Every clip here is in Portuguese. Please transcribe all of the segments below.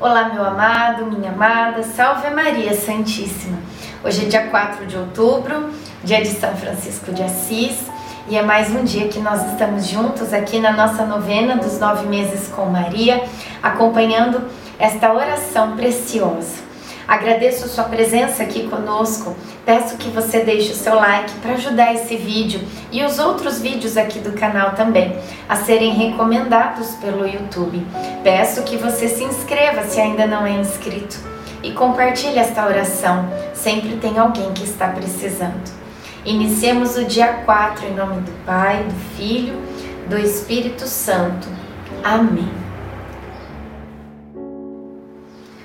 Olá, meu amado, minha amada, salve Maria Santíssima. Hoje é dia 4 de outubro, dia de São Francisco de Assis, e é mais um dia que nós estamos juntos aqui na nossa novena dos nove meses com Maria, acompanhando esta oração preciosa. Agradeço sua presença aqui conosco. Peço que você deixe o seu like para ajudar esse vídeo e os outros vídeos aqui do canal também a serem recomendados pelo YouTube. Peço que você se inscreva se ainda não é inscrito e compartilhe esta oração. Sempre tem alguém que está precisando. Iniciemos o dia 4 em nome do Pai, do Filho, do Espírito Santo. Amém.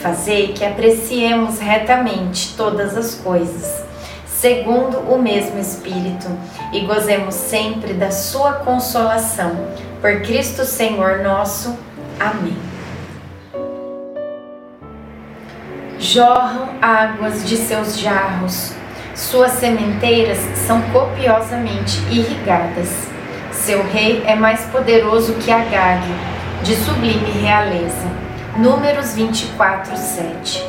Fazei que apreciemos retamente todas as coisas, segundo o mesmo Espírito, e gozemos sempre da Sua consolação. Por Cristo Senhor nosso. Amém. Jorram águas de seus jarros, suas sementeiras são copiosamente irrigadas. Seu rei é mais poderoso que Agag, de sublime realeza. Números 24, 7.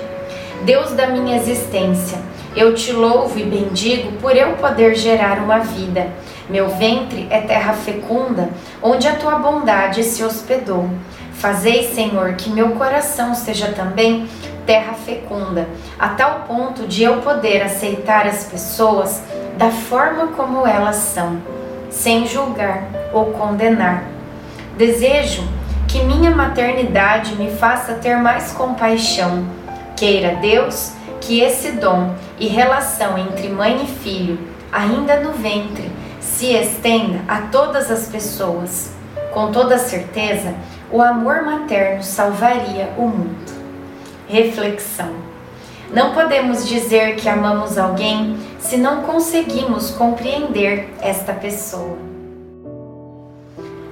Deus da minha existência, eu te louvo e bendigo por eu poder gerar uma vida. Meu ventre é terra fecunda, onde a tua bondade se hospedou. Fazei, Senhor, que meu coração seja também terra fecunda, a tal ponto de eu poder aceitar as pessoas da forma como elas são, sem julgar ou condenar. Desejo que minha maternidade me faça ter mais compaixão. Queira Deus que esse dom e relação entre mãe e filho, ainda no ventre, se estenda a todas as pessoas. Com toda certeza, o amor materno salvaria o mundo. Reflexão. Não podemos dizer que amamos alguém se não conseguimos compreender esta pessoa.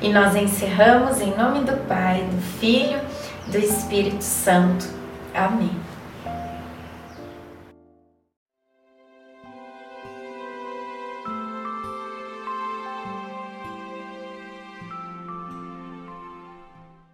E nós encerramos em nome do Pai, do Filho, do Espírito Santo. Amém.